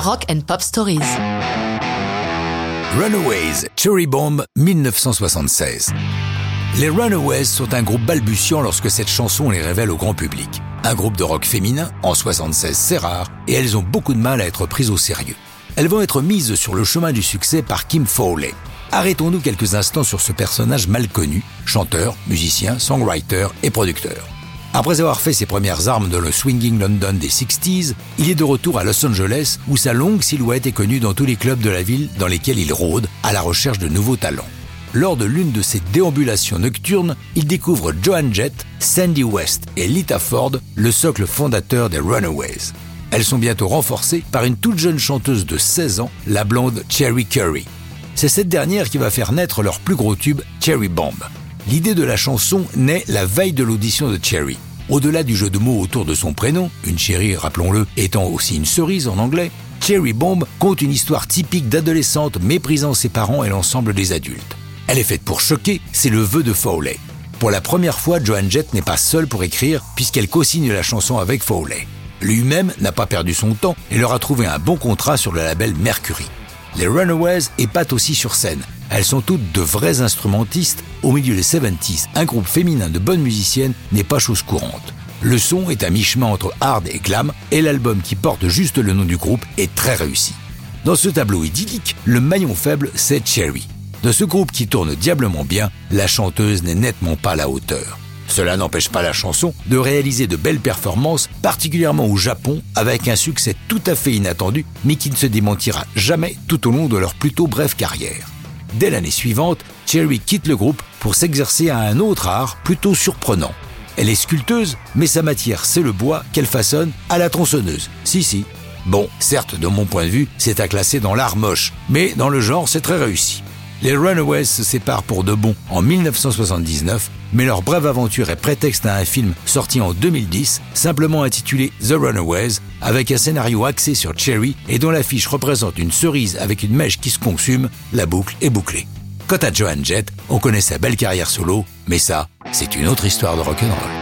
Rock and Pop Stories. Runaways, Cherry Bomb, 1976. Les Runaways sont un groupe balbutiant lorsque cette chanson les révèle au grand public. Un groupe de rock féminin, en 76 c'est rare, et elles ont beaucoup de mal à être prises au sérieux. Elles vont être mises sur le chemin du succès par Kim Fowley. Arrêtons-nous quelques instants sur ce personnage mal connu, chanteur, musicien, songwriter et producteur. Après avoir fait ses premières armes dans le swinging London des 60s, il est de retour à Los Angeles où sa longue silhouette est connue dans tous les clubs de la ville dans lesquels il rôde à la recherche de nouveaux talents. Lors de l'une de ses déambulations nocturnes, il découvre Joan Jett, Sandy West et Lita Ford, le socle fondateur des Runaways. Elles sont bientôt renforcées par une toute jeune chanteuse de 16 ans, la blonde Cherry Curry. C'est cette dernière qui va faire naître leur plus gros tube, Cherry Bomb. L'idée de la chanson naît la veille de l'audition de Cherry. Au-delà du jeu de mots autour de son prénom, une cherry, rappelons-le, étant aussi une cerise en anglais, Cherry Bomb compte une histoire typique d'adolescente méprisant ses parents et l'ensemble des adultes. Elle est faite pour choquer, c'est le vœu de Fowley. Pour la première fois, Joan Jett n'est pas seule pour écrire puisqu'elle co-signe la chanson avec Fowley. Lui-même n'a pas perdu son temps et leur a trouvé un bon contrat sur le label Mercury. Les Runaways épatent aussi sur scène. Elles sont toutes de vraies instrumentistes. Au milieu des 70s, un groupe féminin de bonnes musiciennes n'est pas chose courante. Le son est à mi-chemin entre hard et glam, et l'album qui porte juste le nom du groupe est très réussi. Dans ce tableau idyllique, le maillon faible, c'est Cherry. De ce groupe qui tourne diablement bien, la chanteuse n'est nettement pas à la hauteur. Cela n'empêche pas la chanson de réaliser de belles performances, particulièrement au Japon, avec un succès tout à fait inattendu, mais qui ne se démentira jamais tout au long de leur plutôt brève carrière. Dès l'année suivante, Cherry quitte le groupe pour s'exercer à un autre art plutôt surprenant. Elle est sculpteuse, mais sa matière c'est le bois qu'elle façonne à la tronçonneuse. Si si. Bon, certes, de mon point de vue, c'est à classer dans l'art moche, mais dans le genre, c'est très réussi. Les Runaways se séparent pour de bon en 1979, mais leur brève aventure est prétexte à un film sorti en 2010, simplement intitulé The Runaways, avec un scénario axé sur Cherry et dont l'affiche représente une cerise avec une mèche qui se consume, la boucle est bouclée. Quant à Joan Jett, on connaît sa belle carrière solo, mais ça, c'est une autre histoire de rock'n'roll.